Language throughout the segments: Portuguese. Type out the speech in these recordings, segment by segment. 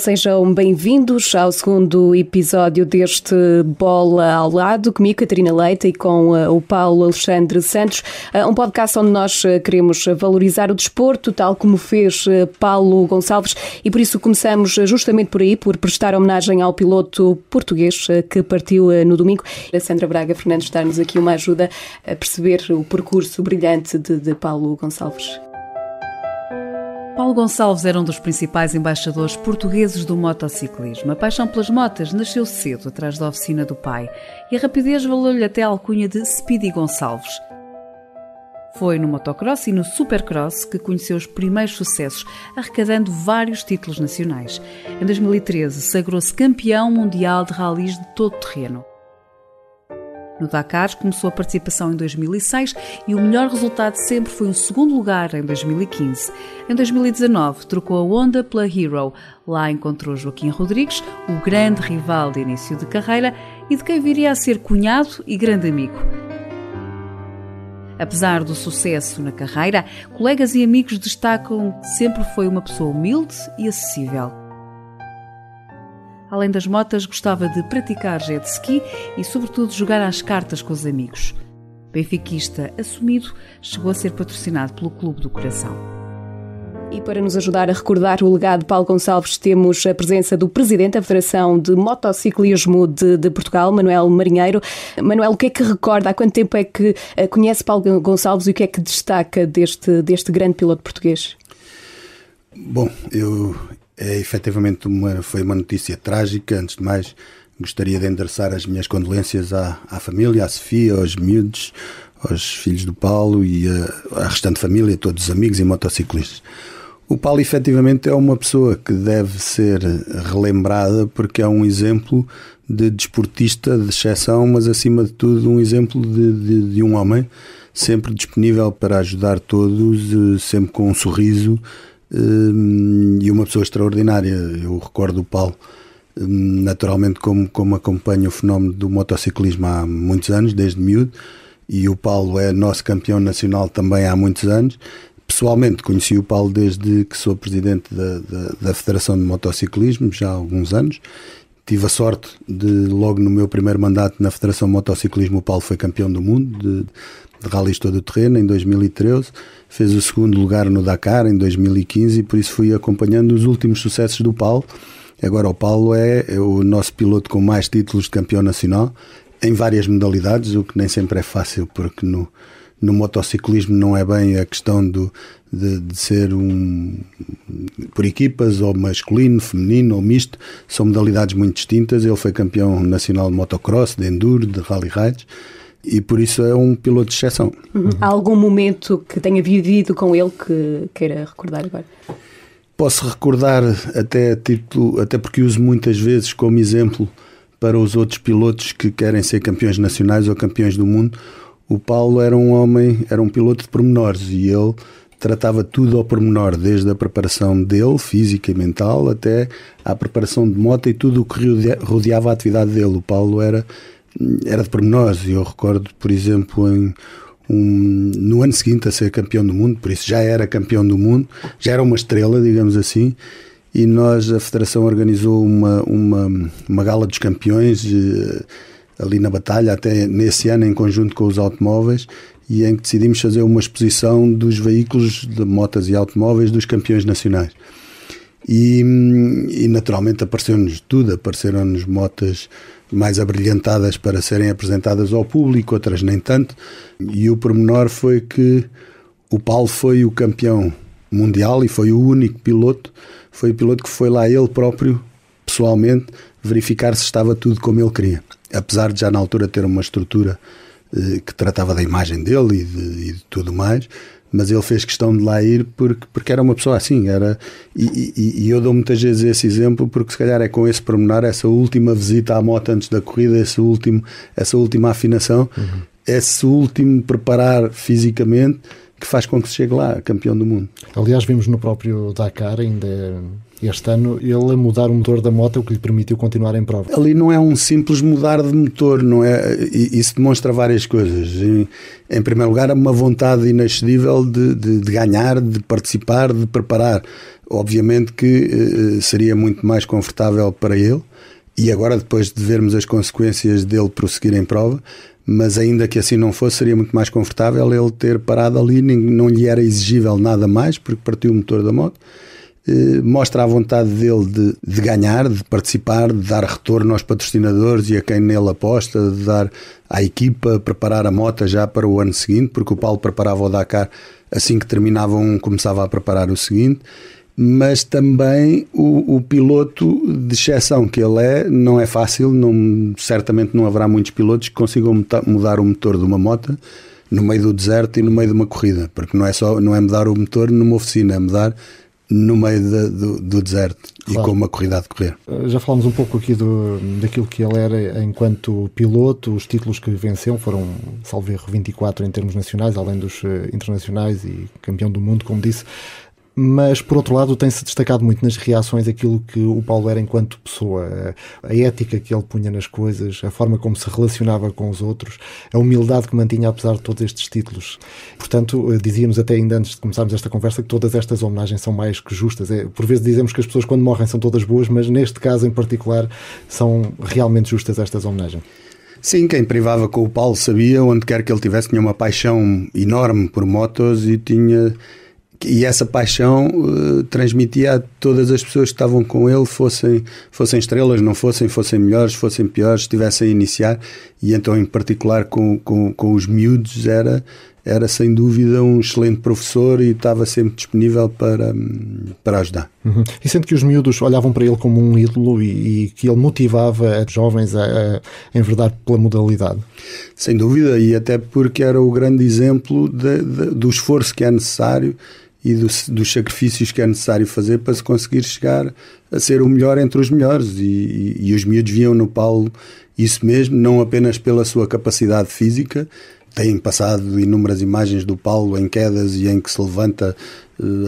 Sejam bem-vindos ao segundo episódio deste Bola ao Lado, comigo, Catarina Leite, e com uh, o Paulo Alexandre Santos. Uh, um podcast onde nós uh, queremos valorizar o desporto, tal como fez Paulo Gonçalves, e por isso começamos justamente por aí, por prestar homenagem ao piloto português que partiu no domingo. A Sandra Braga Fernandes dar-nos aqui uma ajuda a perceber o percurso brilhante de, de Paulo Gonçalves. Paulo Gonçalves era um dos principais embaixadores portugueses do motociclismo. A paixão pelas motas nasceu cedo, atrás da oficina do pai, e a rapidez valeu-lhe até a alcunha de Speedy Gonçalves. Foi no motocross e no supercross que conheceu os primeiros sucessos, arrecadando vários títulos nacionais. Em 2013, sagrou-se campeão mundial de ralis de todo terreno. No Dakar começou a participação em 2006 e o melhor resultado sempre foi um segundo lugar em 2015. Em 2019 trocou a Honda pela Hero. Lá encontrou Joaquim Rodrigues, o grande rival de início de carreira e de quem viria a ser cunhado e grande amigo. Apesar do sucesso na carreira, colegas e amigos destacam que sempre foi uma pessoa humilde e acessível. Além das motas, gostava de praticar jet ski e, sobretudo, jogar às cartas com os amigos. Benfiquista assumido, chegou a ser patrocinado pelo Clube do Coração. E para nos ajudar a recordar o legado de Paulo Gonçalves, temos a presença do Presidente da Federação de Motociclismo de, de, Portugal, Manuel Marinheiro. Manuel, o que é que recorda? Há quanto tempo é que eh, conhece Paulo Gonçalves e o que é que destaca deste, deste grande piloto português? Bom, eu, é efetivamente uma, foi uma notícia trágica. Antes de mais, gostaria de endereçar as minhas condolências à, à família, à Sofia, aos miúdos, aos filhos do Paulo e à, à restante família, todos os amigos e motociclistas. O Paulo efetivamente é uma pessoa que deve ser relembrada porque é um exemplo de desportista de exceção, mas acima de tudo um exemplo de, de, de um homem sempre disponível para ajudar todos, eh, sempre com um sorriso, e uma pessoa extraordinária. Eu recordo o Paulo, hum, naturalmente, como, como acompanho o fenómeno do motociclismo há muitos anos, desde miúdo, e o Paulo é nosso campeão nacional também há muitos anos. Pessoalmente conheci o Paulo desde que sou presidente da, da, da Federação de Motociclismo, já há alguns anos. Tive a sorte de, logo no meu primeiro mandato na Federação de Motociclismo, o Paulo foi campeão do mundo de, de rallies todo o terreno em 2013, fez o segundo lugar no Dakar em 2015 e por isso fui acompanhando os últimos sucessos do Paulo. Agora o Paulo é, é o nosso piloto com mais títulos de campeão nacional em várias modalidades, o que nem sempre é fácil porque no no motociclismo não é bem a questão do, de, de, ser um por equipas, ou masculino, feminino ou misto, são modalidades muito distintas. Ele foi campeão nacional de motocross, de enduro, de rally rides e por isso é um piloto de exceção. Uhum. Há algum momento que tenha vivido com ele que queira recordar agora? Posso recordar até título, até porque uso muitas vezes como exemplo para os outros pilotos que querem ser campeões nacionais ou campeões do mundo. O Paulo era um homem, era um piloto de pormenores e ele tratava tudo ao pormenor, desde a preparação dele, física e mental, até à preparação de moto e tudo o que rodeava a atividade dele. O Paulo era era de pormenores. Eu recordo, por exemplo, em um, no ano seguinte a ser campeão do mundo, por isso já era campeão do mundo, já era uma estrela, digamos assim, e nós, a Federação, organizou uma, uma, uma gala dos campeões eh, ali na Batalha, até nesse ano, em conjunto com os automóveis, e em que decidimos fazer uma exposição dos veículos de motas e automóveis dos campeões nacionais. E, e naturalmente apareceu-nos tudo, apareceram-nos motas mais abrilhantadas para serem apresentadas ao público, outras nem tanto. E o pormenor foi que o Paulo foi o campeão mundial e foi o único piloto, foi o piloto que foi lá ele próprio, pessoalmente, verificar se estava tudo como ele queria. Apesar de já na altura ter uma estrutura que tratava da imagem dele e de, e de tudo mais, mas ele fez questão de lá ir porque, porque era uma pessoa assim. Era, e, e, e, eu dou muitas vezes esse exemplo porque se calhar é com esse pormenor, essa última visita à moto antes da corrida, esse último, essa última afinação, uhum. esse último preparar fisicamente que faz com que se chegue lá, campeão do mundo. Aliás, vimos no próprio Dakar, ainda Este ano ele mudar o motor da moto é o que lhe permitiu continuar em prova. Ali não é um simples mudar de motor, não é? Isso demonstra várias coisas. Em, em primeiro lugar, uma vontade inexcedível de, de, de, ganhar, de participar, de preparar. Obviamente que eh, seria muito mais confortável para ele e agora, depois de vermos as consequências dele prosseguir em prova, mas ainda que assim não fosse, seria muito mais confortável ele ter parado ali, não lhe era exigível nada mais, porque partiu o motor da moto. Eh, mostra a vontade dele de, de, ganhar, de participar, de dar retorno aos patrocinadores e a quem nele aposta, de dar à equipa, preparar a moto já para o ano seguinte, porque o Paulo preparava o Dakar assim que terminava um, começava a preparar o seguinte. Mas também o, o, piloto de exceção que ele é, não é fácil, não, certamente não haverá muitos pilotos que consigam mudar o motor de uma moto no meio do deserto e no meio de uma corrida, porque não é só não é mudar o motor numa oficina, é mudar no meio de, do, do, deserto claro. e com uma corrida a decorrer. Eh, já falámos um pouco aqui do, daquilo que ele era enquanto piloto, os títulos que venceu foram, salvo erro, 24 em termos nacionais, além dos eh, internacionais e campeão do mundo, como disse mas por outro lado tem-se destacado muito nas reações aquilo que o Paulo era enquanto pessoa, a ética que ele punha nas coisas, a forma como se relacionava com os outros, a humildade que mantinha apesar de todos estes títulos. Portanto, eh, dizíamos até ainda antes de começarmos esta conversa que todas estas homenagens são mais que justas. É, por vezes dizemos que as pessoas quando morrem são todas boas, mas neste caso em particular são realmente justas estas homenagens. Sim, quem privava com o Paulo sabia, onde quer que ele tivesse, tinha uma paixão enorme por motos e tinha e essa paixão uh, transmitia a todas as pessoas que estavam com ele, fossem, fossem estrelas, não fossem, fossem melhores, fossem piores, estivessem a iniciar, e então, em particular, com, com, com os miúdos, era, era sem dúvida um excelente professor e estava sempre disponível para, para ajudar. Uhum. E sendo que os miúdos olhavam para ele como um ídolo e, e que ele motivava os jovens a, a enverdar pela modalidade? Sem dúvida, e até porque era o grande exemplo de, de, do esforço que é necessário e do, dos sacrifícios que é necessário fazer para se conseguir chegar a ser o melhor entre os melhores. E, e, e os miúdos viam no Paulo isso mesmo, não apenas pela sua capacidade física, têm passado inúmeras imagens do Paulo em quedas e em que se levanta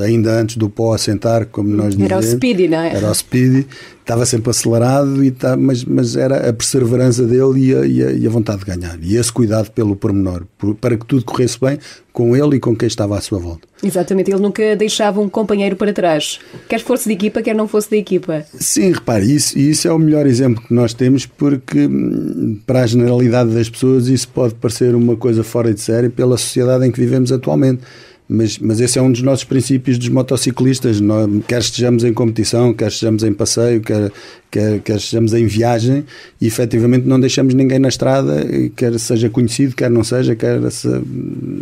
ainda antes do pó assentar, como nós dizemos. Era o speedy, não é? Era o speedy, estava sempre acelerado, e tá, mas, mas era a perseverança dele e a, e, a, e a, vontade de ganhar. E esse cuidado pelo pormenor, por, para que tudo corresse bem com ele e com quem estava à sua volta. Exatamente, ele nunca deixava um companheiro para trás, quer fosse de equipa, quer não fosse da equipa. Sim, repare, isso, isso é o melhor exemplo que nós temos, porque hum, para a generalidade das pessoas isso pode parecer uma coisa fora de série pela sociedade em que vivemos atualmente mas, mas esse é um dos nossos princípios dos motociclistas. Nós, quer estejamos em competição, quer estejamos em passeio, quer, quer, quer estejamos em viagem, e efetivamente não deixamos ninguém na estrada, quer seja conhecido, quer não seja, quer se,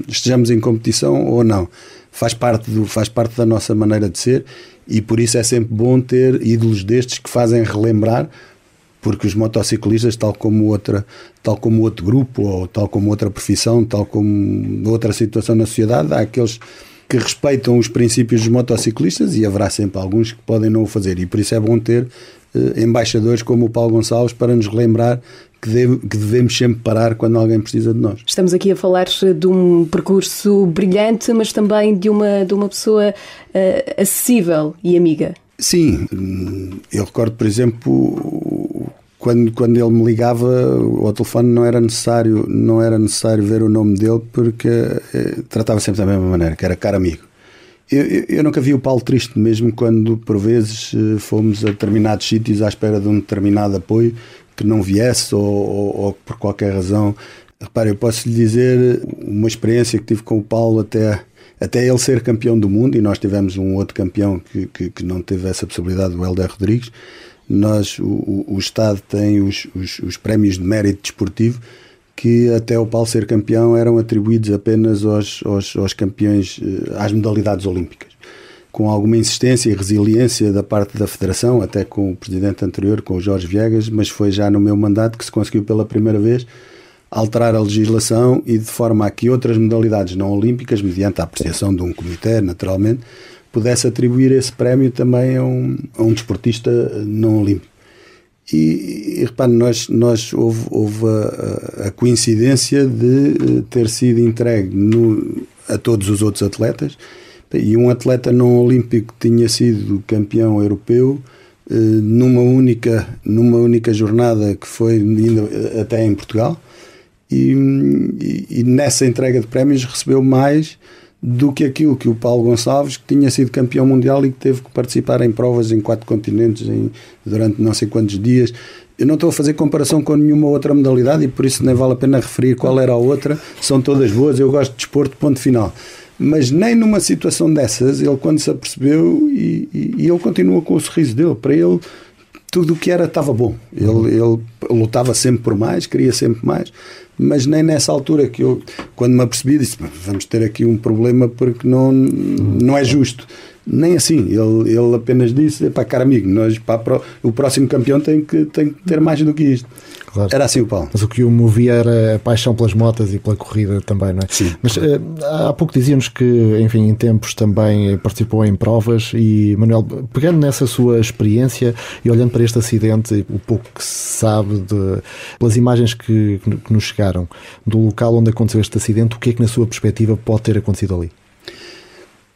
estejamos em competição ou não. Faz parte, do, faz parte da nossa maneira de ser e por isso é sempre bom ter ídolos destes que fazem relembrar porque os motociclistas, tal como outra, tal como outro grupo ou tal como outra profissão, tal como outra situação na sociedade, há aqueles que respeitam os princípios dos motociclistas e haverá sempre alguns que podem não o fazer. E por isso é bom ter eh, embaixadores como o Paulo Gonçalves para nos relembrar que, deve, que, devemos sempre parar quando alguém precisa de nós. Estamos aqui a falar de um percurso brilhante, mas também de uma, de uma pessoa uh, acessível e amiga. Sim, eu recordo, por exemplo, quando, quando ele me ligava ao telefone não era necessário não era necessário ver o nome dele porque eh, tratava sempre da mesma maneira, que era caro amigo. Eu, eu, eu, nunca vi o Paulo triste, mesmo quando por vezes eh, fomos a determinados sítios à espera de um determinado apoio que não viesse ou, ou, ou por qualquer razão. Repare, eu posso lhe dizer uma experiência que tive com o Paulo até até ele ser campeão do mundo, e nós tivemos um outro campeão que, que, que não teve essa possibilidade, o Helder Rodrigues. Nós, o, o Estado tem os, os, os, prémios de mérito desportivo que até o Paulo ser campeão eram atribuídos apenas aos, aos, aos campeões, eh, às modalidades olímpicas. Com alguma insistência e resiliência da parte da Federação, até com o presidente anterior, com o Jorge Viegas, mas foi já no meu mandato que se conseguiu pela primeira vez alterar a legislação e de forma a que outras modalidades não olímpicas, mediante a apreciação de um comitê, naturalmente, pudesse atribuir esse prémio também a um, a um desportista não olímpico. E, e repare, nós, nós houve, houve a, a, coincidência de eh, ter sido entregue no, a todos os outros atletas, E um atleta não olímpico que tinha sido campeão europeu eh, numa única, numa única jornada que foi ainda até em Portugal. E, e, e, nessa entrega de prémios recebeu mais do que aquilo que o Paulo Gonçalves, que tinha sido campeão mundial e que teve que participar em provas em quatro continentes em, durante não sei quantos dias. Eu não estou a fazer comparação com nenhuma outra modalidade e por isso nem vale a pena referir qual era a outra. São todas boas, eu gosto de desporto, ponto final. Mas nem numa situação dessas, ele quando se apercebeu e, e, e ele continua com o sorriso dele, para ele tudo o que era estava bom. Ele, ele lutava sempre por mais, queria sempre mais, mas nem nessa altura que eu, quando me apercebi, disse: vamos ter aqui um problema porque não, não é justo. Nem assim, ele, ele apenas disse: para cara amigo, nós, para, o próximo campeão tem que, tem que ter mais do que isto. Claro. Era assim o Paulo. Mas o que o movia era a paixão pelas motas e pela corrida também, não é? Sim. Mas uh, há pouco dizíamos que, enfim, em tempos também participou em provas e, Manuel, pegando nessa sua experiência e olhando para este acidente, o pouco que se sabe de, pelas imagens que, que nos chegaram do local onde aconteceu este acidente, o que é que, na sua perspectiva, pode ter acontecido ali?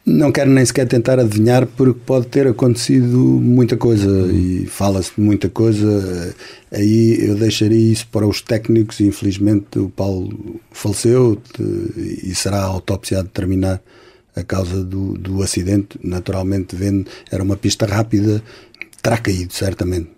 Não quero nem sequer tentar adivinhar, porque pode ter acontecido muita coisa e fala-se de muita coisa. Aí eu deixaria isso para os técnicos. Infelizmente, o Paulo faleceu e será a autópsia a determinar a causa do, do acidente. Naturalmente, vendo, era uma pista rápida, terá caído, certamente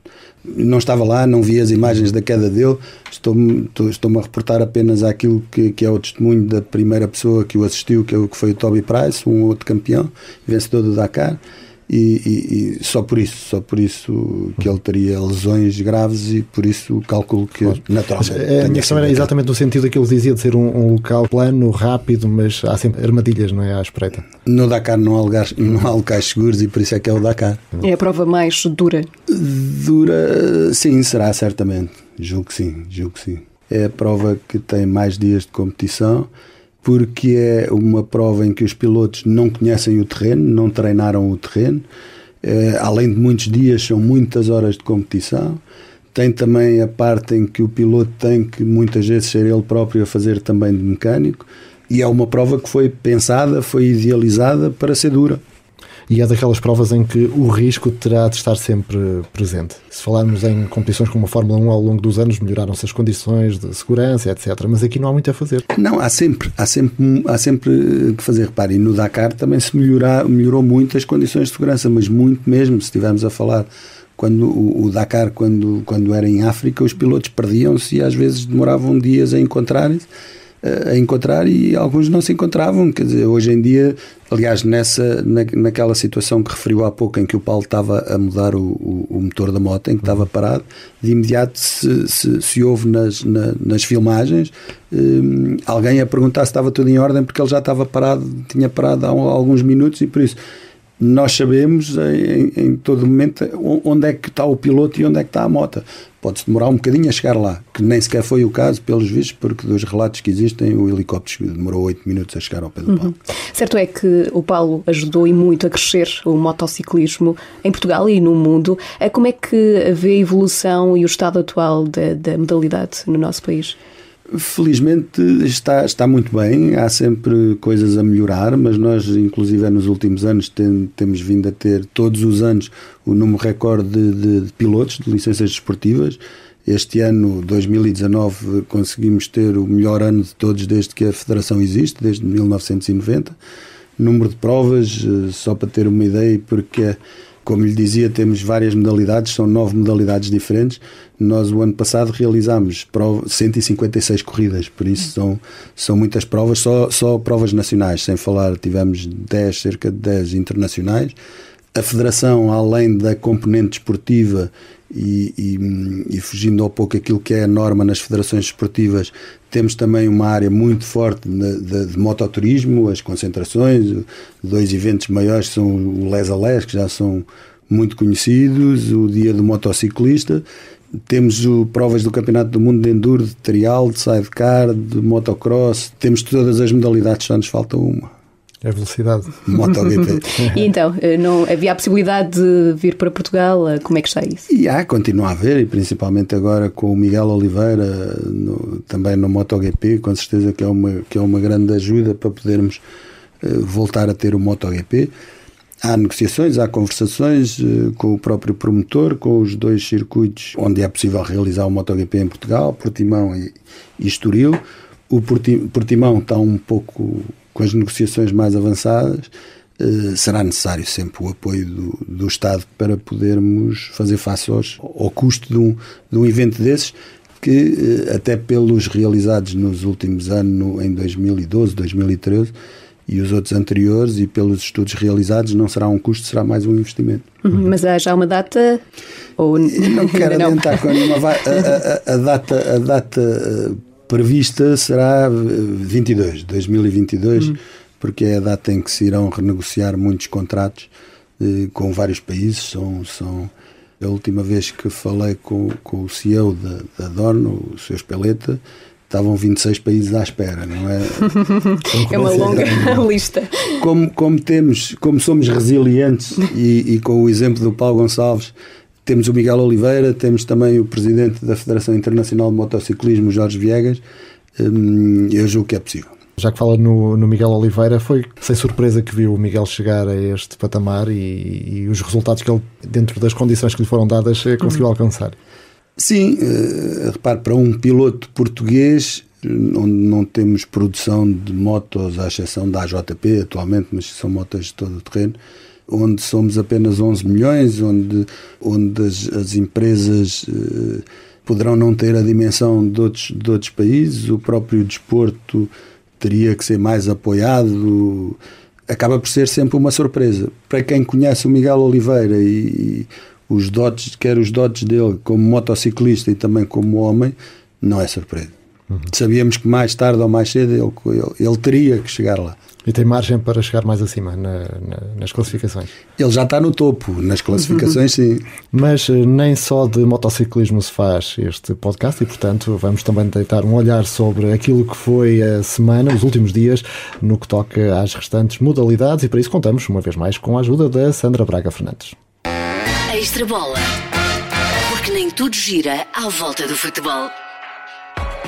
não estava lá, não vi as imagens da queda dele, estou-me estou a reportar apenas àquilo que, que é o testemunho da primeira pessoa que o assistiu, que, é que foi o Toby Price, um outro campeão, vencedor do Dakar. E, e, e, só por isso, só por isso que ele teria lesões graves e por isso calculo que claro. naturalmente. É, a minha questão era exatamente no sentido daquilo que dizia de ser um, um, local plano, rápido, mas há sempre armadilhas, não é? À espreita. No Dakar não há, lugares, não há locais seguros e por isso é que é o Dakar. É a prova mais dura? Dura, sim, será certamente. Julgo que sim, julgo que sim. É a prova que tem mais dias de competição porque é uma prova em que os pilotos não conhecem o terreno, não treinaram o terreno. É, além de muitos dias, são muitas horas de competição. Tem também a parte em que o piloto tem que muitas vezes ser ele próprio a fazer também de mecânico. E é uma prova que foi pensada, foi idealizada para ser dura e é daquelas provas em que o risco terá de estar sempre presente. Se falarmos em competições como a Fórmula 1 ao longo dos anos, melhoraram-se as condições de segurança, etc. Mas aqui não há muito a fazer. Não, há sempre, há sempre, há sempre que fazer. Repare, e no Dakar também se melhorar, melhorou muito as condições de segurança, mas muito mesmo, se estivermos a falar quando o, Dakar, quando, quando era em África, os pilotos perdiam-se e às vezes demoravam dias a encontrarem-se a encontrar e alguns não se encontravam. Quer dizer, hoje em dia, aliás, nessa, na, naquela situação que referiu há pouco em que o Paulo estava a mudar o, o, o motor da moto, em que estava parado, de imediato se, se, se houve nas, na, nas filmagens um, alguém a perguntar se estava tudo em ordem porque ele já estava parado, tinha parado há alguns minutos e por isso nós sabemos em, em, todo momento onde é que está o piloto e onde é que está a moto. Pode-se demorar um bocadinho a chegar lá, que nem sequer foi o caso, pelos vistos, porque dos relatos que existem, o helicóptero demorou oito minutos a chegar ao pé do Paulo. Uhum. Certo é que o Paulo ajudou e muito a crescer o motociclismo em Portugal e no mundo. É como é que vê a evolução e o estado atual da, da modalidade no nosso país? Felizmente está, está muito bem, há sempre coisas a melhorar, mas nós, inclusive nos últimos anos, tem, temos vindo a ter todos os anos o número recorde de, de, pilotos, de licenças desportivas. Este ano, 2019, conseguimos ter o melhor ano de todos desde que a Federação existe, desde 1990. Número de provas, eh, só para ter uma ideia, porque como lhe dizia, temos várias modalidades, são nove modalidades diferentes. Nós, o ano passado, realizámos 156 corridas, por isso são, são muitas provas, só, só provas nacionais, sem falar, tivemos 10, cerca de 10 internacionais. A Federação, além da componente esportiva e, e, e, fugindo ao pouco aquilo que é a norma nas federações esportivas, temos também uma área muito forte de, de, de mototurismo, as concentrações, dois eventos maiores são o Les a Les, que já são muito conhecidos, o Dia do Motociclista, temos o, provas do Campeonato do Mundo de Enduro, de trial, de sidecar, de motocross, temos todas as modalidades, só nos falta uma. É velocidade. MotoGP. e então, eh, não havia a possibilidade de vir para Portugal? Eh, como é que está isso? E há, continua a haver, e principalmente agora com o Miguel Oliveira, no, também no MotoGP, com certeza que é uma, que é uma grande ajuda para podermos voltar a ter o MotoGP. Há negociações, há conversações com o próprio promotor, com os dois circuitos onde é possível realizar o MotoGP em Portugal, Portimão e, e Estoril. O Portimão está um pouco com as negociações mais avançadas eh, será necessário sempre o apoio do, do Estado para podermos fazer face aos, ao custo de um, de um evento desses que eh, até pelos realizados nos últimos anos, em 2012, 2013 e os outros anteriores e pelos estudos realizados não será um custo, será mais um investimento. Uhum, mas há já uma data ou não quero adiantar com nenhuma a, a, a, data a data eh, prevista será 22, 2022. Uhum porque é a data em que se irão renegociar muitos contratos eh, com vários países. São, são a última vez que falei com, com o CEO da, da Dorno, o Sr. Espeleta, estavam 26 países à espera, não é? é uma longa lista. Como, como, temos, como somos resilientes e, e, com o exemplo do Paulo Gonçalves, temos o Miguel Oliveira, temos também o presidente da Federação Internacional de Motociclismo, Jorge Viegas, hum, eu julgo que é possível. Já que fala no, no, Miguel Oliveira, foi sem surpresa que viu o Miguel chegar a este patamar e, e os resultados que ele, dentro das condições que lhe foram dadas, eh, conseguiu uhum. alcançar. Sim, uh, repare, para um piloto português, onde não temos produção de motos, à exceção da AJP atualmente, mas são motos de todo o terreno, onde somos apenas 11 milhões, onde, onde as, as empresas uh, poderão não ter a dimensão de outros, de outros países, o próprio desporto teria que ser mais apoiado. Acaba por ser sempre uma surpresa. Para quem conhece o Miguel Oliveira e, e os dotes, quer os dotes dele como motociclista e também como homem, não é surpresa. Uhum. Sabíamos que mais tarde ou mais cedo ele, ele, ele teria que chegar lá. E tem margem para chegar mais acima na, na, nas classificações. Ele já está no topo, nas classificações, sim. Mas eh, nem só de motociclismo se faz este podcast e, portanto, vamos também deitar um olhar sobre aquilo que foi a semana, os últimos dias, no que toca às restantes modalidades e para isso contamos, uma vez mais, com a ajuda da Sandra Braga Fernandes. Extra bola. Porque nem tudo gira à volta do futebol.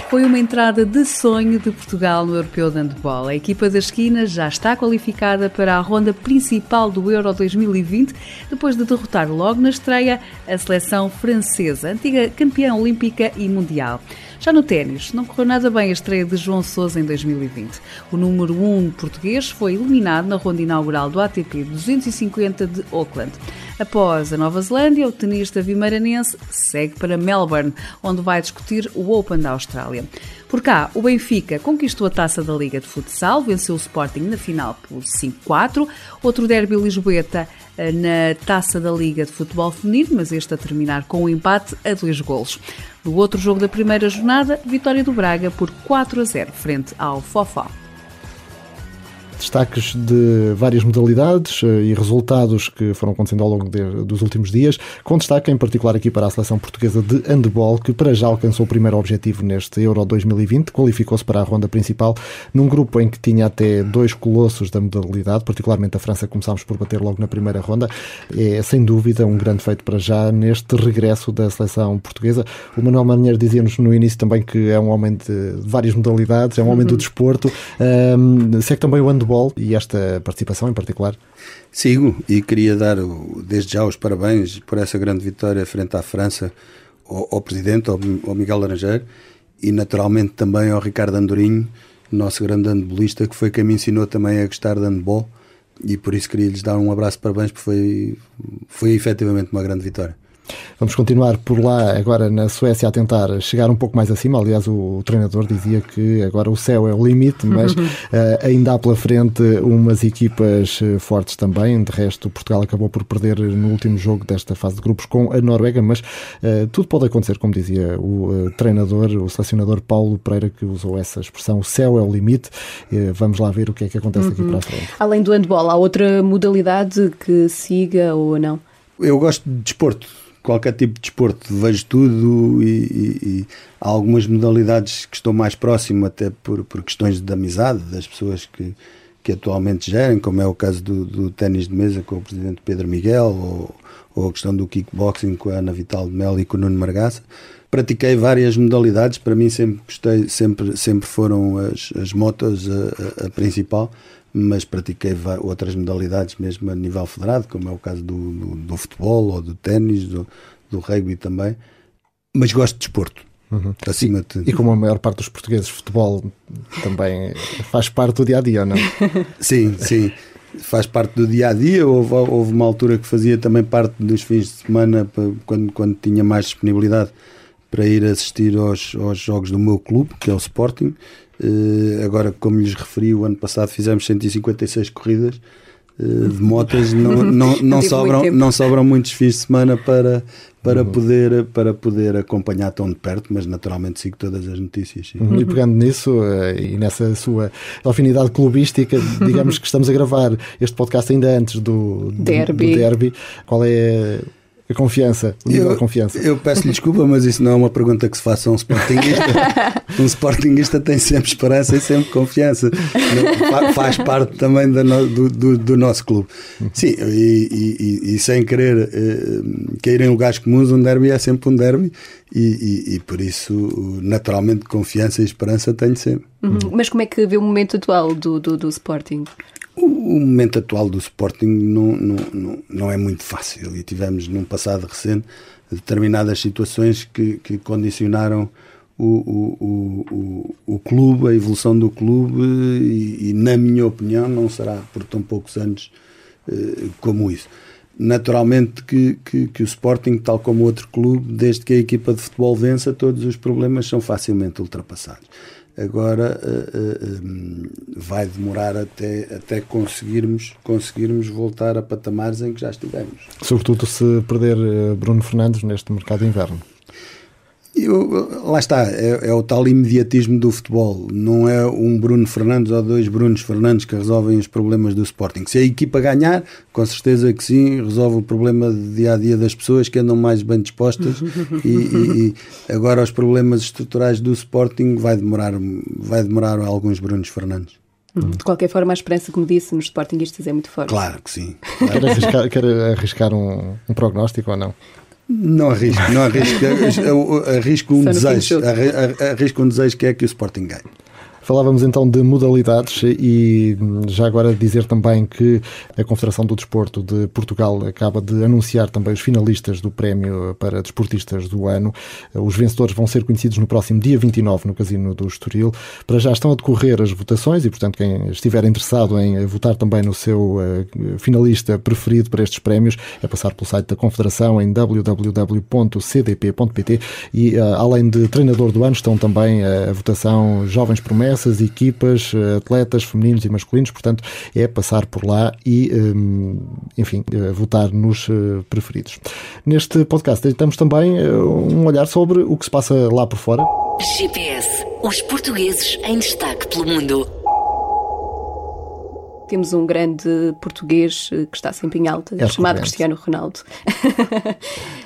Foi uma entrada de sonho de Portugal no Europeu de Handball. A equipa da esquina já está qualificada para a ronda principal do Euro 2020, depois de derrotar logo na estreia a seleção francesa, antiga campeã olímpica e mundial. Já no ténis, não correu nada bem a estreia de João Sousa em 2020. O número 1 um português foi eliminado na ronda inaugural do ATP 250 de Auckland. Após a Nova Zelândia, o tenista vimaranense segue para Melbourne, onde vai discutir o Open da Austrália. Por cá, o Benfica conquistou a taça da Liga de Futsal, venceu o Sporting na final por 5-4. Outro derby lisboeta eh, na taça da Liga de Futebol Feminino, mas este a terminar com um empate a dois golos. No outro jogo da primeira jornada, vitória do Braga por 4 a 0 frente ao Fofó destaques de várias modalidades eh, e resultados que foram acontecendo ao longo de, dos últimos dias, com destaque em particular aqui para a seleção portuguesa de handball, que para já alcançou o primeiro objetivo neste Euro 2020, qualificou-se para a ronda principal num grupo em que tinha até dois colossos da modalidade, particularmente a França, começámos por bater logo na primeira ronda. É sem dúvida um grande feito para já neste regresso da seleção portuguesa. O Manuel Marinheiro dizia-nos no início também que é um homem de várias modalidades, é um homem do uhum. desporto. Um, se é que também o handball futebol e esta participação em particular? Sigo e queria dar desde já os parabéns por essa grande vitória frente à França ao, ao Presidente, ao, ao Miguel Laranjeiro e naturalmente também ao Ricardo Andorinho, nosso grande handbolista, que foi quem me ensinou também a gostar de handball e por isso queria lhes dar um abraço parabéns porque foi, foi efetivamente uma grande vitória. Vamos continuar por lá, agora na Suécia, a tentar chegar um pouco mais acima. Aliás, o, o treinador dizia que agora o céu é o limite, mas uh, ainda há pela frente umas equipas eh, fortes também. De resto, Portugal acabou por perder no último jogo desta fase de grupos com a Noruega, mas uh, tudo pode acontecer, como dizia o uh, treinador, o selecionador Paulo Pereira, que usou essa expressão: o céu é o limite. vamos lá ver o que é que acontece aqui uhum. para a frente. Além do handball, há outra modalidade que siga ou não? Eu gosto de desporto qualquer tipo de desporto, vejo tudo e, e, e, há algumas modalidades que estou mais próximo, até por, por questões de amizade, das pessoas que, que atualmente gerem, como é o caso do, do ténis de mesa com o presidente Pedro Miguel, ou, ou a questão do kickboxing com a Ana Vital de Mel e com o Nuno Margaça. Pratiquei várias modalidades, para mim sempre gostei, sempre, sempre foram as, as motos a, a, a principal, mas pratiquei outras modalidades mesmo a nível federado, como é o caso do, do, do futebol ou do ténis, do, do rugby também. Mas gosto de desporto. Uhum. Acima de... E como a maior parte dos portugueses, futebol também faz parte do dia a dia, não? sim, sim. Faz parte do dia a dia. Houve, houve uma altura que fazia também parte dos fins de semana, quando, quando tinha mais disponibilidade para ir assistir aos, aos jogos do meu clube, que é o Sporting. Uh, agora, como lhes referi, o ano passado fizemos 156 corridas uh, de motas, não, não, não, sobram, não sobram muitos fins de semana para, para, uhum. poder, para poder acompanhar tão de perto, mas naturalmente sigo todas as notícias. Uhum. E pegando nisso uh, e nessa sua afinidade clubística, digamos que estamos a gravar este podcast ainda antes do, do derby. Do derby. Qual é a confiança, o nível eu, de confiança. Eu peço-lhe desculpa, mas isso não é uma pergunta que se faça a um Sportingista. um Sportingista tem sempre esperança e sempre confiança. Faz parte também do, do, do nosso clube. Sim, e, e, e sem querer eh, cair em lugares comuns, um derby é sempre um derby e, e por isso, naturalmente, confiança e esperança tenho sempre. Uhum. Mas como é que vê o momento atual do, do, do Sporting? O, momento atual do Sporting não, não, não, não, é muito fácil e tivemos num passado recente determinadas situações que, que condicionaram o, o, o, o, clube, a evolução do clube e, e, na minha opinião, não será por tão poucos anos eh, como isso. Naturalmente que, que, que, o Sporting, tal como outro clube, desde que a equipa de futebol vença, todos os problemas são facilmente ultrapassados agora uh, uh, vai demorar até, até conseguirmos, conseguirmos voltar a patamares em que já estivemos. Sobretudo se perder Bruno Fernandes neste mercado de inverno. Eu, lá está, é, é, o tal imediatismo do futebol. Não é um Bruno Fernandes ou dois Brunos Fernandes que resolvem os problemas do Sporting. Se a equipa ganhar, com certeza que sim, resolve o problema de dia a dia das pessoas que andam mais bem dispostas. e, e, e, agora os problemas estruturais do Sporting vai demorar, vai demorar alguns Brunos Fernandes. De qualquer forma, a esperança, como disse, nos Sportingistas é muito forte. Claro que sim. Claro. Quer arriscar, quer arriscar um, um prognóstico ou não? Não arrisco, não arrisco. arrisco um desejo. Arrisco um desejo que é que o Sporting ganhe. Falávamos então de modalidades e já agora dizer também que a Confederação do Desporto de Portugal acaba de anunciar também os finalistas do prémio para desportistas do ano. Os vencedores vão ser conhecidos no próximo dia 29 no Casino do Estoril. Para já estão a decorrer as votações e, portanto, quem estiver interessado em votar também no seu uh, finalista preferido para estes prémios é passar pelo site da Confederação em www.cdp.pt e, uh, além de treinador do ano, estão também uh, a votação Jovens Promessas essas equipas, eh, atletas femininos e masculinos, portanto, é passar por lá e, ehm, enfim, eh, votar nos eh, preferidos. Neste podcast tentamos também um olhar sobre o que se passa lá por fora. GPS, os portugueses em destaque pelo mundo. Temos um grande português eh, que está sempre em alta, é chamado Cristiano Ronaldo.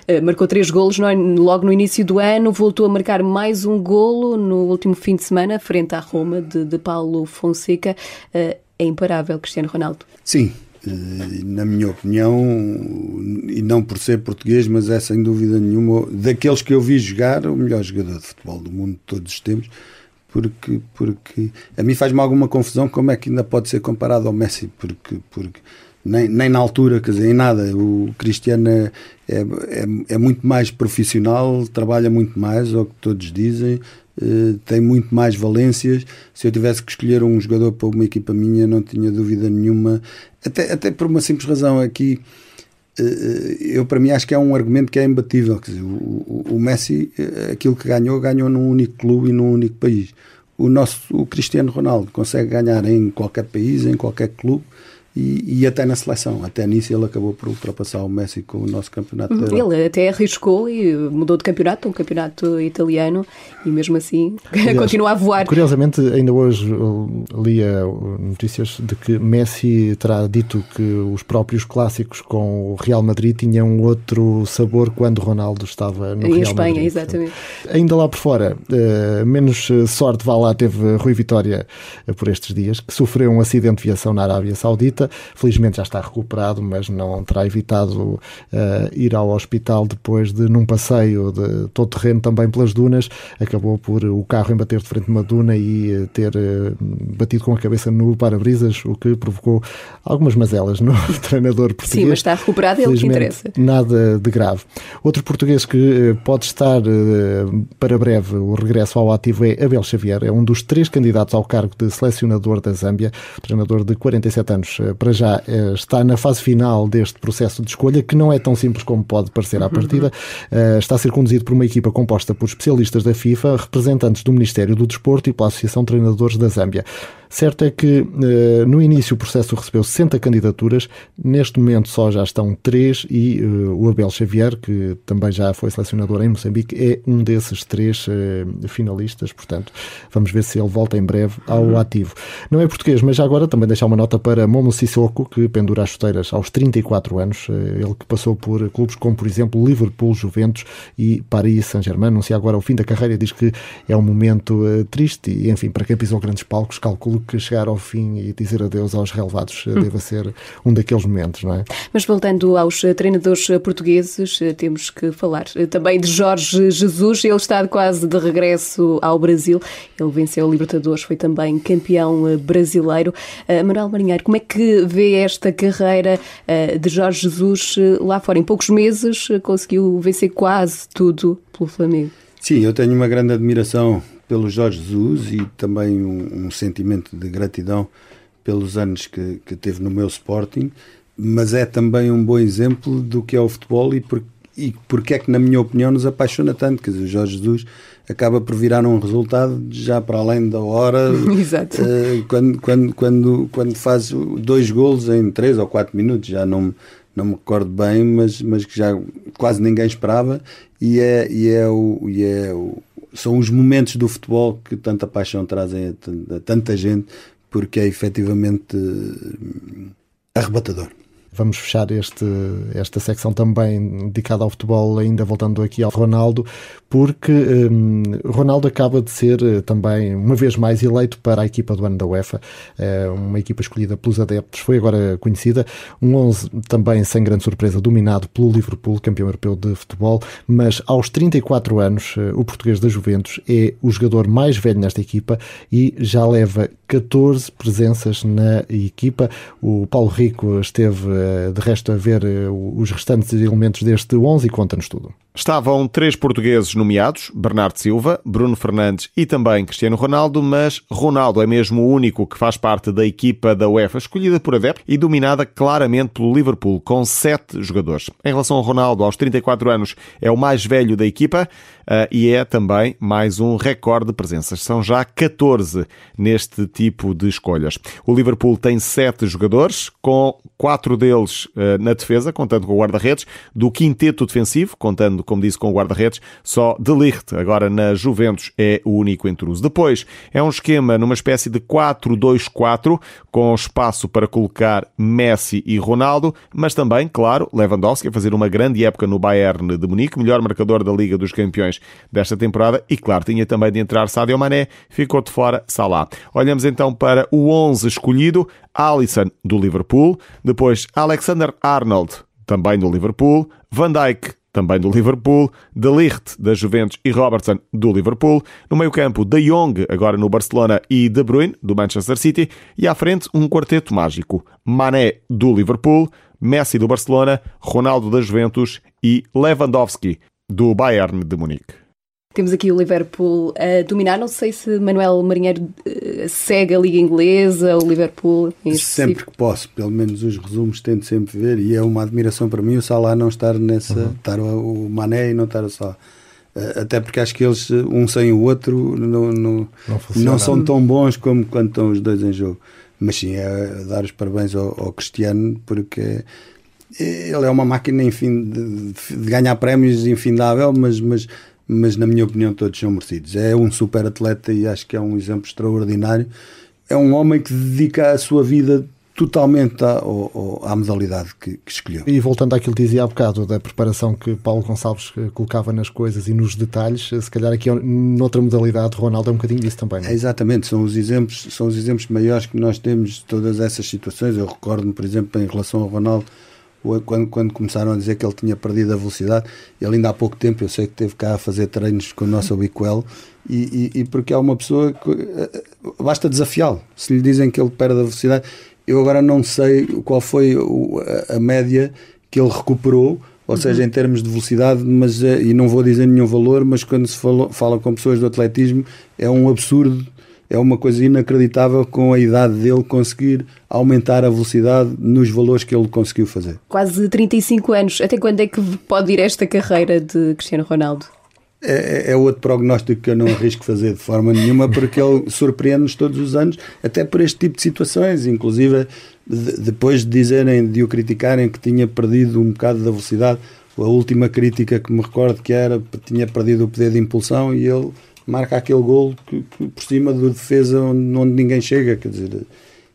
Eh, marcou três golos logo no início do ano, voltou a marcar mais um golo no último fim de semana, frente à Roma, de, de Paulo Fonseca. Eh, é imparável, Cristiano Ronaldo. Sim, na minha opinião, e não por ser português, mas é sem dúvida nenhuma, daqueles que eu vi jogar, o melhor jogador de futebol do mundo de todos os tempos porque, porque a mim faz-me alguma confusão como é que ainda pode ser comparado ao Messi, porque, porque nem, nem na altura, quer dizer, em nada. O Cristiano é, é, é, é muito mais profissional, trabalha muito mais, é o que todos dizem, uh, tem muito mais valências. Se eu tivesse que escolher um jogador para uma equipa minha, não tinha dúvida nenhuma, até, até por uma simples razão aqui. Eh, eu para mim acho que é um argumento que é imbatível. Quer dizer, o, o, Messi, eh, aquilo que ganhou, ganhou num único clube e num único país. O nosso o Cristiano Ronaldo consegue ganhar em qualquer país, em qualquer clube, e, e, até na seleção. Até nisso ele acabou por ultrapassar o Messi com o nosso campeonato. Ele até arriscou e mudou de campeonato, um campeonato italiano, e mesmo assim Aliás, continua a voar. Curiosamente, ainda hoje lia notícias de que Messi terá dito que os próprios clássicos com o Real Madrid tinham outro sabor quando Ronaldo estava no em Real Espanha, Madrid. exatamente. Ainda lá por fora, uh, menos sorte vá lá teve Rui Vitória uh, por estes dias, que sofreu um acidente de viação na Arábia Saudita Felizmente já está recuperado, mas não terá evitado uh, ir ao hospital depois de, num passeio de todo terreno também pelas dunas, acabou por o carro embater de frente numa duna e uh, ter uh, batido com a cabeça no para-brisas, o que provocou algumas mazelas no treinador português. Sim, mas está recuperado, é o que interessa. Nada de grave. Outro português que pode estar para breve o regresso ao ativo é Abel Xavier, é um dos três candidatos ao cargo de selecionador da Zâmbia, treinador de 47 anos para já eh, está na fase final deste processo de escolha, que não é tão simples como pode parecer à uhum. partida. Eh, está a ser conduzido por uma equipa composta por especialistas da FIFA, representantes do Ministério do Desporto e pela Associação de Treinadores da Zâmbia. Certo é que uh, no início o processo recebeu 60 candidaturas, neste momento só já estão 3 e o Abel Xavier, que também já foi selecionador em Moçambique, é um desses três finalistas, portanto vamos ver se ele volta em breve ao uhum. ativo. Não é português, mas já agora também deixar uma nota para Momo Sissoko, que pendura as chuteiras aos 34 anos, ele que passou por clubes como, por exemplo, Liverpool, Juventus e Paris Saint-Germain, anuncia agora o fim da carreira, diz que é um momento triste e, enfim, para quem pisou grandes palcos, calculo que chegar ao fim e dizer adeus aos relevados hum. deva ser um daqueles momentos, não é? Mas voltando aos eh, treinadores eh, portugueses, eh, temos que falar também de Jorge Jesus. Ele está quase de regresso ao Brasil. Ele venceu o Libertadores, foi também campeão brasileiro. Manuel Marinheiro, como é que vê esta carreira de Jorge Jesus lá fora? Em poucos meses conseguiu vencer quase tudo pelo Flamengo. Sim, eu tenho uma grande admiração pelo Jorge Jesus e também um, um sentimento de gratidão pelos anos que, que teve no meu Sporting, mas é também um bom exemplo do que é o futebol e, por, e porque é que, na minha opinião, nos apaixona tanto. Quer dizer, o Jorge Jesus acaba por virar um resultado já para além da hora. Exato. Uh, quando, quando, quando, quando faz dois golos em três ou quatro minutos, já não, não me recordo bem, mas, mas que já quase ninguém esperava. E é, e é, o, e é o, são os momentos do futebol que tanta paixão trazem a, a tanta gente, porque é efetivamente hum, arrebatador. Vamos fechar este, esta secção também dedicada ao futebol, ainda voltando aqui ao Ronaldo, porque um, Ronaldo acaba de ser eh, também, uma vez mais, eleito para a equipa do ano da UEFA, é uma equipa escolhida pelos adeptos, foi agora conhecida, um 11 também, sem grande surpresa, dominado pelo Liverpool, campeão europeu de futebol, mas aos 34 anos, eh, o português da Juventus é o jogador mais velho nesta equipa e já leva 14 presenças na equipa. O Paulo Rico esteve, eh, de resto, a ver os restantes elementos deste 11 e conta-nos tudo. Estavam três portugueses nomeados, Bernardo Silva, Bruno Fernandes e também Cristiano Ronaldo, mas Ronaldo é mesmo o único que faz parte da equipa da UEFA, escolhida por adeptos e dominada claramente pelo Liverpool, com sete jogadores. Em relação ao Ronaldo, aos 34 anos, é o mais velho da equipa e é também mais um recorde de presenças. São já 14 neste tipo de escolhas. O Liverpool tem sete jogadores, com quatro deles uh, na defesa, contando com o guarda-redes, do quinteto defensivo, contando, como disse, com o guarda-redes, só De Ligt, agora na Juventus, é o único intruso. Depois, é um esquema numa espécie de 4-2-4, com espaço para colocar Messi e Ronaldo, mas também, claro, Lewandowski a fazer uma grande época no Bayern de Munique, melhor marcador da Liga dos Campeões desta temporada e, claro, tinha também de entrar Sadio Mané, ficou de fora Salah. Olhamos então para o 11 escolhido, Alisson do Liverpool, depois Alexander Arnold, também do Liverpool, Van Dijk também do Liverpool, De Ligt, da Juventus. E Robertson, do Liverpool. No meio-campo, De Jong, agora no Barcelona, e De Bruyne, do Manchester City. E à frente, um quarteto mágico. Mané, do Liverpool, Messi, do Barcelona, Ronaldo, da Juventus. E Lewandowski, do Bayern de Munique. Temos aqui o Liverpool a dominar. Não sei se Manuel Marinheiro uh, segue a Liga Inglesa, o Liverpool. sempre que posso, pelo menos os resumos tento sempre ver. E é uma admiração para mim o Salah não estar nessa. Uhum. estar o, Mané e não estar só. Uh, até porque acho que eles, um sem o outro, não, não, não, não são tão bons como quando estão os dois em jogo. mas sim, é dar os parabéns ao, ao Cristiano, porque ele é uma máquina enfim, de, de, ganhar prémios infindável, mas, mas, mas na minha opinião todos são merecidos. É um super atleta e acho que é um exemplo extraordinário. É um homem que dedica a sua vida totalmente à, à, à modalidade que, que, escolheu. E voltando àquilo que dizia há bocado, da preparação que Paulo Gonçalves eh, colocava nas coisas e nos detalhes, eh, se calhar aqui noutra modalidade, Ronaldo é um bocadinho disso também. É, exatamente, são os exemplos, são os exemplos maiores que nós temos de todas essas situações. Eu recordo-me, por exemplo, em relação ao Ronaldo, quando, quando começaram a dizer que ele tinha perdido a velocidade, ele ainda há pouco tempo, eu sei que teve cá a fazer treinos com o nosso Biquel, e, e, e, porque é uma pessoa que eh, basta desafiá-lo. Se lhe dizem que ele perde a velocidade, eu agora não sei qual foi a, a média que ele recuperou, ou uhum. seja, em termos de velocidade, mas, eh, e não vou dizer nenhum valor, mas quando se fala, fala com pessoas do atletismo, é um absurdo é uma coisa inacreditável com a idade dele conseguir aumentar a velocidade nos valores que ele conseguiu fazer. Quase 35 anos. Até quando é que pode ir esta carreira de Cristiano Ronaldo? É, é, é outro prognóstico que eu não arrisco fazer de forma nenhuma, porque ele surpreende-nos todos os anos, até por este tipo de situações. Inclusive, de, depois de dizerem, de o criticarem que tinha perdido um bocado da velocidade, a última crítica que me recordo que era que tinha perdido o poder de impulsão e ele marca aquele gol que, que, por cima do defesa onde, onde, ninguém chega, quer dizer,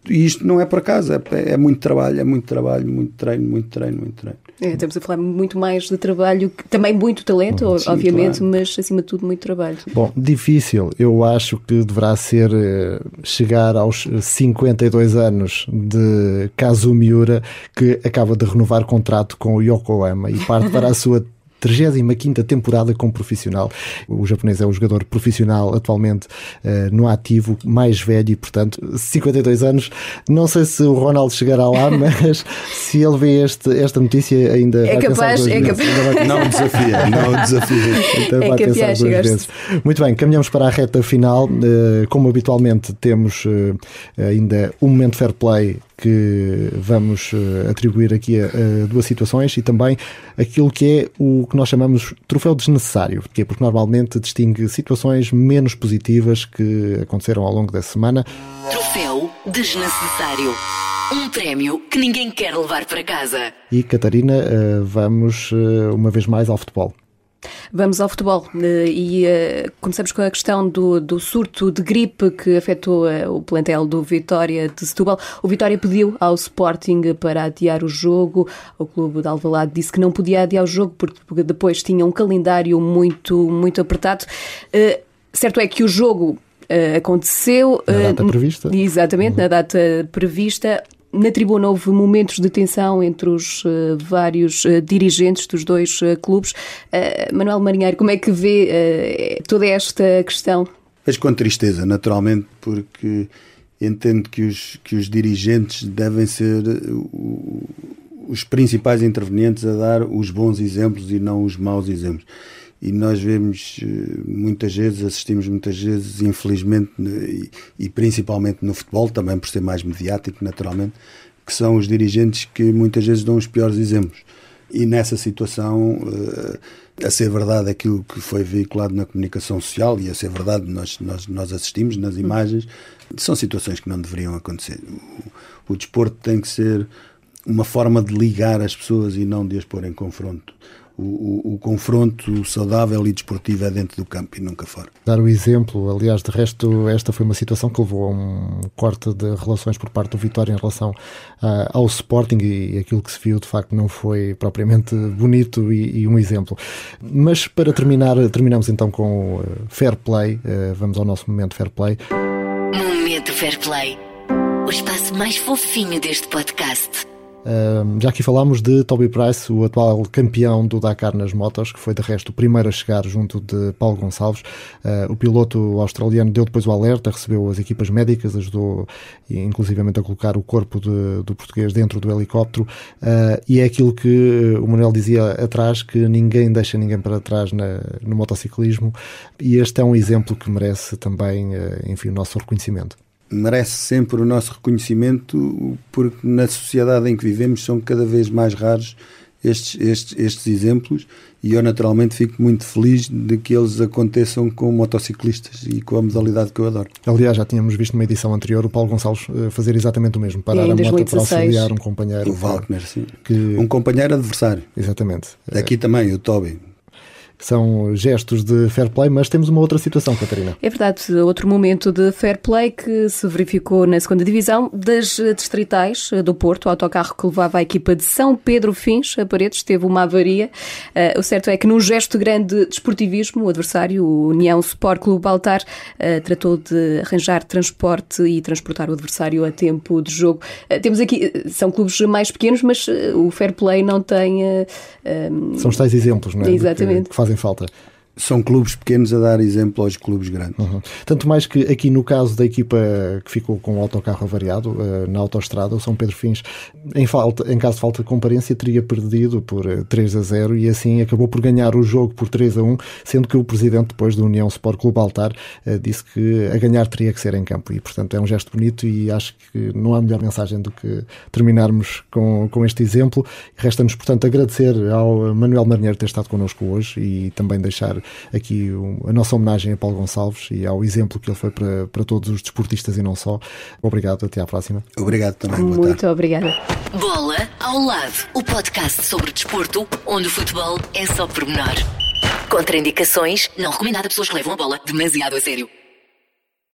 e isto não é por acaso, é, é, muito trabalho, é muito trabalho, muito treino, muito treino, muito treino. É, estamos a falar muito mais de trabalho, também muito talento, Sim, obviamente, claro. mas acima de tudo muito trabalho. Bom, difícil, eu acho que deverá ser eh, chegar aos 52 anos de Kazu Miura, que acaba de renovar contrato com o Yokohama e parte para a sua 35 temporada como profissional. O japonês é o jogador profissional atualmente uh, no ativo, mais velho e, portanto, 52 anos. Não sei se o Ronaldo chegará lá, mas se ele vê este, esta notícia, ainda é vai capaz, pensar é capaz. Não desafia, não desafia. Então é vai pensar duas vezes. Muito bem, caminhamos para a reta final. Uh, como habitualmente, temos uh, ainda um momento fair play que vamos uh, atribuir aqui a, a, duas situações e também aquilo que é o que nós chamamos troféu desnecessário, que é porque normalmente distingue situações menos positivas que aconteceram ao longo da semana. Troféu desnecessário. Um prémio que ninguém quer levar para casa. E Catarina, uh, vamos uh, uma vez mais ao futebol. Vamos ao futebol eh, e uh, começamos com a questão do, do surto de gripe que afetou uh, o plantel do Vitória de Setúbal. O Vitória pediu ao Sporting para adiar o jogo. O clube de Alvalade disse que não podia adiar o jogo porque depois tinha um calendário muito, muito apertado. Uh, certo é que o jogo aconteceu. Na data prevista. Exatamente, uhum. na data prevista. Na tribuna houve momentos de tensão entre os uh, vários uh, dirigentes dos dois uh, clubes. Manuel Marinheiro, como é que vê toda esta questão? Vejo com tristeza, naturalmente, porque entendo que os, que os dirigentes devem ser os principais intervenientes a dar os bons exemplos e não os maus exemplos e nós vemos eh, muitas vezes, assistimos muitas vezes, infelizmente, e, principalmente no futebol, também por ser mais mediático, naturalmente, que são os dirigentes que muitas vezes dão os piores exemplos. E nessa situação, eh, a ser verdade aquilo que foi veiculado na comunicação social, e a ser verdade nós, nós, nós assistimos nas imagens, são situações que não deveriam acontecer. O, o desporto tem que ser uma forma de ligar as pessoas e não de as pôr em confronto o, o, confronto saudável e desportivo é dentro do campo e nunca fora. Dar o exemplo, aliás, de resto, esta foi uma situação que levou a um corte de relações por parte do Vitória em relação uh, ao Sporting e aquilo que se viu de facto não foi propriamente bonito e, e um exemplo. Mas para terminar, terminamos então com o Fair Play, uh, vamos ao nosso momento Fair Play. Momento Fair Play, o espaço mais fofinho deste podcast já aqui falámos de Toby Price, o atual campeão do Dakar nas motos, que foi de resto o primeiro a chegar junto de Paulo Gonçalves. Uh, o piloto australiano deu depois o alerta, recebeu as equipas médicas, ajudou inclusivamente a colocar o corpo de, do português dentro do helicóptero. Uh, e é aquilo que o Manuel dizia atrás, que ninguém deixa ninguém para trás na, no motociclismo. E este é um exemplo que merece também, uh, enfim, o nosso reconhecimento merece sempre o nosso reconhecimento, porque na sociedade em que vivemos são cada vez mais raros estes, estes, estes exemplos e eu naturalmente fico muito feliz de que eles aconteçam com motociclistas e com a modalidade que eu adoro. Aliás, já tínhamos visto numa edição anterior o Paulo Gonçalves eh, fazer exatamente o mesmo, parar a moto para auxiliar um companheiro. O Wagner, sim. Que... Um companheiro adversário. Exatamente. Aqui também, o Toby são gestos de fair play, mas temos uma outra situação, Catarina. É verdade, outro momento de fair play que se verificou na segunda divisão das distritais do Porto, o autocarro que levava a equipa de São Pedro Fins a Paredes teve uma avaria. Uh, o certo é que num gesto grande de desportivismo, o adversário, o União Sport Clube Altar, uh, tratou de arranjar transporte e transportar o adversário a tempo de jogo. Uh, temos aqui, são clubes mais pequenos, mas o fair play não tem... São os tais exemplos, não é? Exatamente. Fazem falta são clubes pequenos a dar exemplo aos clubes grandes. Uhum. Tanto mais que aqui no caso da equipa que ficou com o autocarro avariado uh, na autoestrada, o São Pedro Fins, em, falta, em caso de falta de comparência, teria perdido por uh, eh, 3 a 0 e assim acabou por ganhar o jogo por 3 a 1, sendo que o presidente depois da União Sport Clube Altar uh, disse que a ganhar teria que ser em campo e portanto é um gesto bonito e acho que não há melhor mensagem do que terminarmos com, com este exemplo. Resta-nos portanto agradecer ao Manuel Marinheiro ter estado connosco hoje e também deixar aqui a nossa homenagem a Paulo Gonçalves e ao exemplo que ele foi para, para todos os desportistas e não só. Obrigado, até à próxima. Obrigado também. Muito obrigada. Bola ao lado, o podcast sobre desporto, onde o futebol é só pormenor. Contraindicações, não recomendado a pessoas que levam a bola demasiado a sério.